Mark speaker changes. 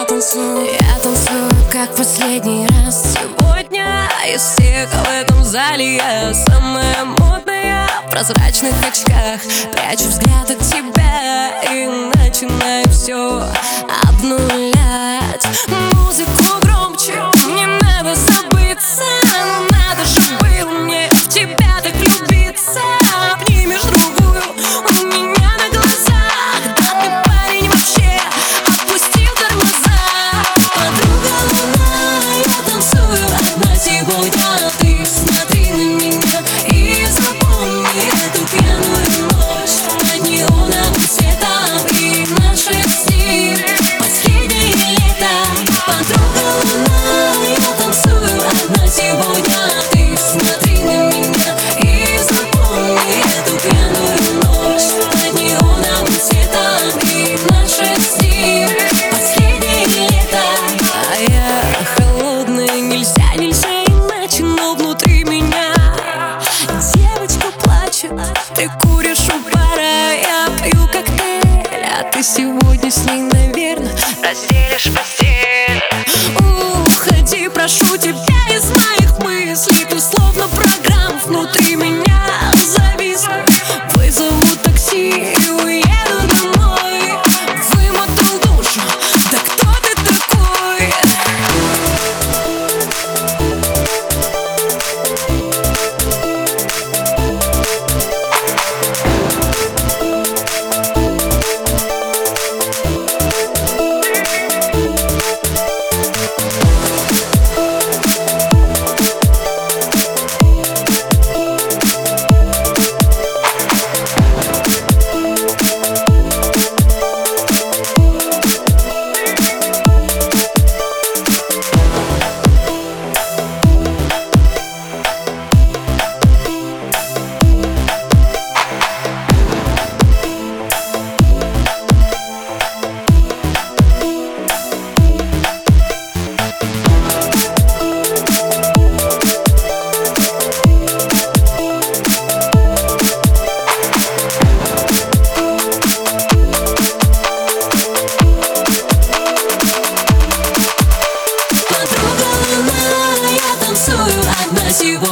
Speaker 1: Я танцую, я танцую, как последний раз. Сегодня из всех в этом зале я Самая модная в прозрачных очках. Прячу взгляд от тебя и начинаю все от нуля нашу пора Я пью коктейль, а ты сегодня с ней, наверное Разделишь постель. you.